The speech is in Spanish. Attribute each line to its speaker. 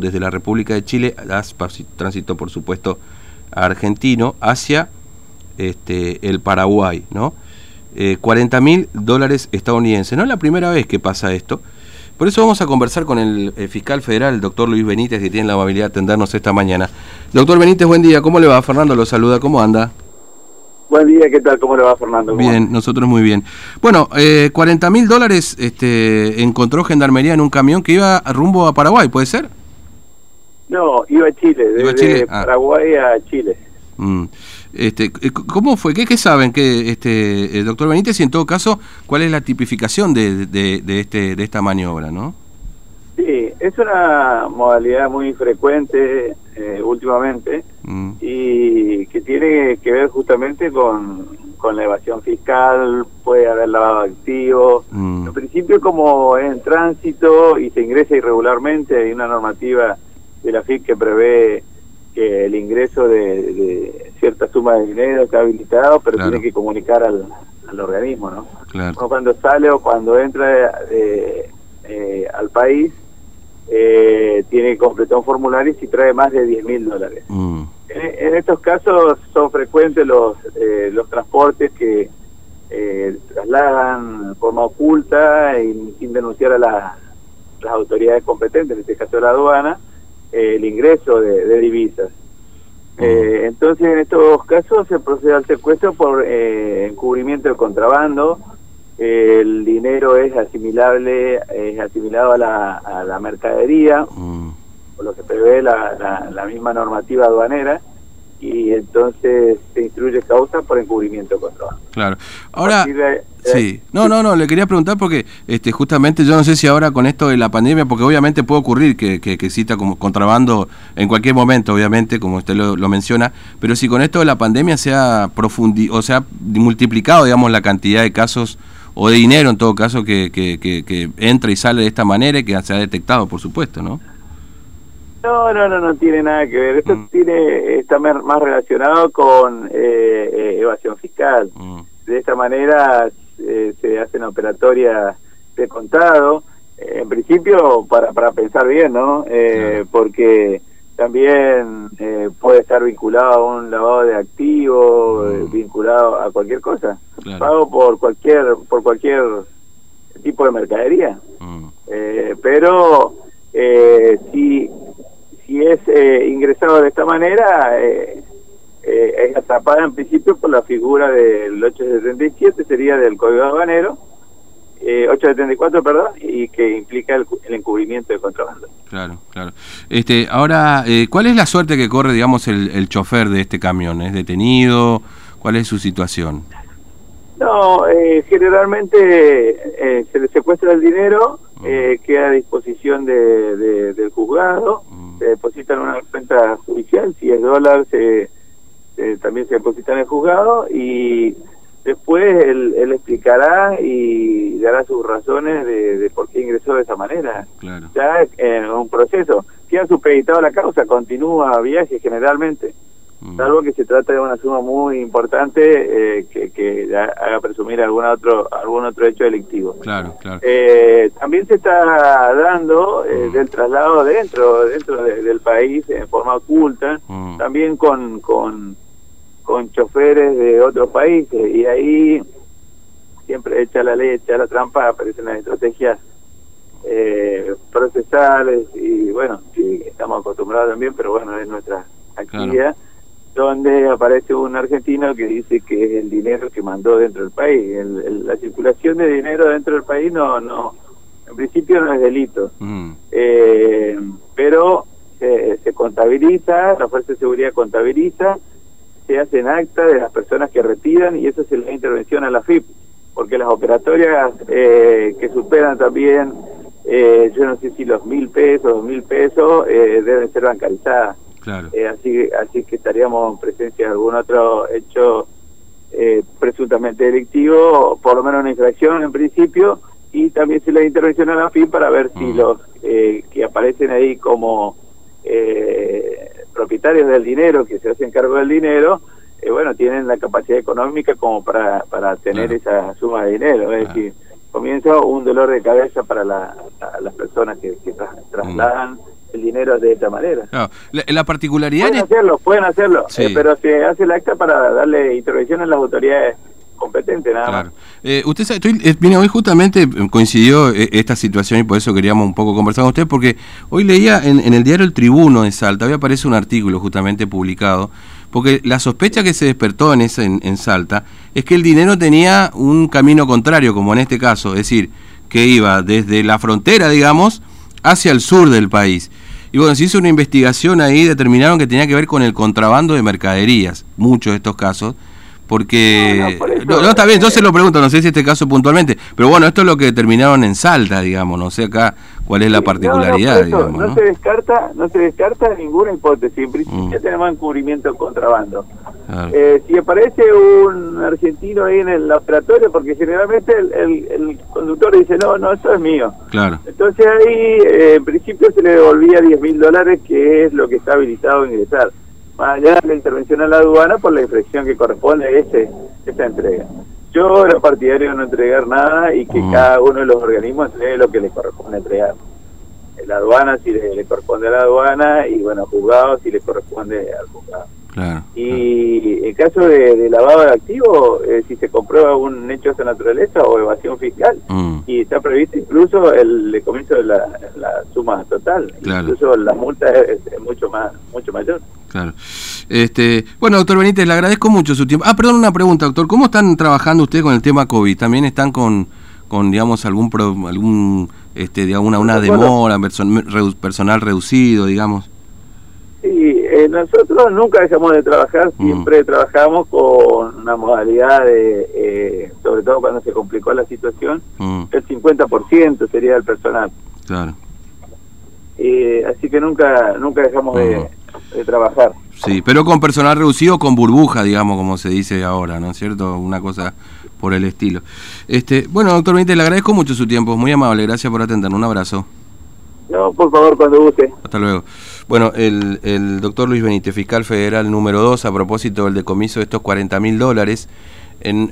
Speaker 1: desde la República de Chile, tránsito por supuesto argentino, hacia este, el Paraguay, ¿no? 40 mil dólares estadounidenses. No es la primera vez que pasa esto. Por eso vamos a conversar con el, fiscal federal, el doctor Luis Benítez, que tiene la amabilidad de atendernos esta mañana. Doctor Benítez, buen día. ¿Cómo le va? Fernando lo saluda. ¿Cómo anda?
Speaker 2: Buen día, ¿qué tal? ¿Cómo le va, Fernando?
Speaker 1: Bien, nosotros muy bien. Bueno, eh, 40 mil dólares este, encontró Gendarmería en un camión que iba rumbo a Paraguay, ¿puede ser?
Speaker 2: No, iba a Chile, desde ah. Paraguay a Chile. Mm.
Speaker 1: Este, eh, ¿Cómo fue? ¿Qué, saben que este, el doctor Benítez y en todo caso cuál es la tipificación de, de, este, de esta maniobra, no?
Speaker 2: Sí, es una modalidad muy frecuente eh, últimamente mm. y que tiene que ver justamente con, con la evasión fiscal, puede haber lavado activos. Mm. En principio, como en tránsito y se ingresa irregularmente, hay una normativa de la FIC que prevé que el ingreso de, cierta suma de dinero está habilitado, pero tiene que comunicar al, organismo, ¿no? cuando sale o cuando entra eh, eh, al país, eh, tiene que completar un formulario si trae más de 10 mil dólares. Mm. En, estos casos son frecuentes los, los transportes que trasladan de forma oculta y sin denunciar a las autoridades competentes, en este caso la aduana, el ingreso de, divisas. Eh, entonces, en estos casos se procede al secuestro por eh, encubrimiento de contrabando. el dinero es asimilable, es asimilado a la, a la mercadería, por lo que prevé la, la misma normativa aduanera y entonces se instruye causa por encubrimiento control.
Speaker 1: Claro. Ahora, sí. No, no, no, le quería preguntar porque este, justamente yo no sé si ahora con esto de la pandemia, porque obviamente puede ocurrir que, que, exista como contrabando en cualquier momento, obviamente, como usted lo, menciona, pero si con esto de la pandemia se ha profundi o sea, multiplicado, digamos, la cantidad de casos o de dinero en todo caso que, que, que entra y sale de esta manera y que se ha detectado, por supuesto, ¿no?
Speaker 2: No, no, no, no tiene nada que ver. Esto mm. tiene está más relacionado con eh, eh, evasión fiscal. Mm. De esta manera eh, se hacen operatorias de contado. en principio, para, para pensar bien, ¿no? Porque también puede estar vinculado a un lavado de activos, mm. vinculado a cualquier cosa. Pago por cualquier por cualquier tipo de mercadería. pero si si eh, ingresado de esta manera, eh, eh, es atrapada en principio por la figura del 877, sería del Código Aduanero, 874, perdón, y que implica el, encubrimiento de contrabando.
Speaker 1: Claro, claro. Este, ahora, ¿cuál es la suerte que corre, digamos, el, el chofer de este camión? ¿Es detenido? ¿Cuál es su situación?
Speaker 2: No, generalmente se le secuestra el dinero, queda a disposición de, del juzgado, se deposita en una cuenta judicial, si es dólar se, también se deposita en el juzgado y después él, él explicará y dará sus razones de, por qué ingresó de esa manera. Ya en un proceso. Si ha supeditado la causa, continúa viaje generalmente. Salvo que se trata de una suma muy importante eh, que, que, haga presumir algún otro algún otro hecho delictivo.
Speaker 1: Claro, claro.
Speaker 2: Eh, también se está dando eh, mm. del traslado dentro dentro del país en forma oculta, mm. también con, con con choferes de otros países y ahí siempre echa la ley, echa la trampa, aparecen las estrategias procesales y bueno, estamos acostumbrados también, pero bueno, es nuestra actividad donde aparece un argentino que dice que es el dinero que mandó dentro del país. la circulación de dinero dentro del país no, no, en principio no es delito, mm. eh, pero se contabiliza, la Fuerza de Seguridad contabiliza, se hacen acta de las personas que retiran y eso se le da intervención a la FIP, porque las operatorias eh, que superan también, eh, yo no sé si los mil pesos, dos mil pesos, deben ser bancarizadas. Eh, así, así que estaríamos en presencia de algún otro hecho eh, presuntamente delictivo, por lo menos una infracción en principio, y también se le intervención a la FIN para ver si mm. los eh, que aparecen ahí como propietarios del dinero, que se hacen cargo del dinero, bueno, tienen la capacidad económica como para, para tener esa suma de dinero. Es decir, comienza un dolor de cabeza para las personas que, trasladan el dinero de esta manera.
Speaker 1: La, particularidad...
Speaker 2: Pueden hacerlo, pueden hacerlo, eh, pero se hace el acta para darle intervención a las autoridades competentes, nada claro.
Speaker 1: Eh, usted sabe, estoy, hoy justamente coincidió eh, esta situación y por eso queríamos un poco conversar con usted, porque hoy leía en, el diario El Tribuno de Salta, hoy aparece un artículo justamente publicado, porque la sospecha que se despertó en, ese, en Salta es que el dinero tenía un camino contrario, como en este caso, es decir, que iba desde la frontera, digamos, hacia el sur del país. Y bueno, se hizo una investigación ahí, determinaron que tenía que ver con el contrabando de mercaderías, muchos de estos casos, porque... No, no, está bien, yo se lo pregunto, no sé si este caso puntualmente, pero bueno, esto es lo que determinaron en Salta, digamos, no sé acá cuál es la particularidad, digamos.
Speaker 2: No, se descarta, no se descarta ninguna hipótesis, en principio mm. tenemos encubrimiento contrabando. Eh, si aparece un argentino ahí en el laboratorio, porque generalmente el, conductor dice, no, no, eso es mío.
Speaker 1: Claro.
Speaker 2: Entonces ahí, eh, en principio, se le devolvía 10 mil dólares, que es lo que está habilitado a ingresar. Más allá de la intervención a la aduana por la infracción que corresponde a ese, esa entrega. Yo era partidario de no entregar nada y que mm. cada uno de los organismos entregue lo que les corresponde entregar la aduana si le, corresponde a la aduana y bueno, juzgado si le corresponde al juzgado. y en caso de, lavado de activos, eh, si se comprueba un hecho de esa naturaleza o evasión fiscal, mm. y está previsto incluso el, comienzo de la, suma total, incluso la multa es, mucho más mucho mayor.
Speaker 1: Claro. Este, bueno, doctor Benítez, le agradezco mucho su tiempo. Ah, perdón, una pregunta, doctor. ¿Cómo están trabajando ustedes con el tema COVID? ¿También están con, con digamos, algún, algún este, digamos, una, una demora, personal reducido, digamos?
Speaker 2: Sí, eh, nosotros nunca dejamos de trabajar, mm. siempre trabajamos con una modalidad de, eh, sobre todo cuando se complicó la situación, mm. el 50% sería el personal.
Speaker 1: Claro.
Speaker 2: Eh, así que nunca nunca dejamos de, de, trabajar.
Speaker 1: Sí, pero con personal reducido, con burbuja, digamos, como se dice ahora, ¿no es cierto? Una cosa por el estilo. Este, bueno, doctor Benítez, le agradezco mucho su tiempo, muy amable, gracias por atendernos, un abrazo.
Speaker 2: No, por favor, cuando guste.
Speaker 1: Hasta luego. Bueno, el, el doctor Luis Benítez, fiscal federal número 2, a propósito del decomiso de estos 40 mil dólares, en,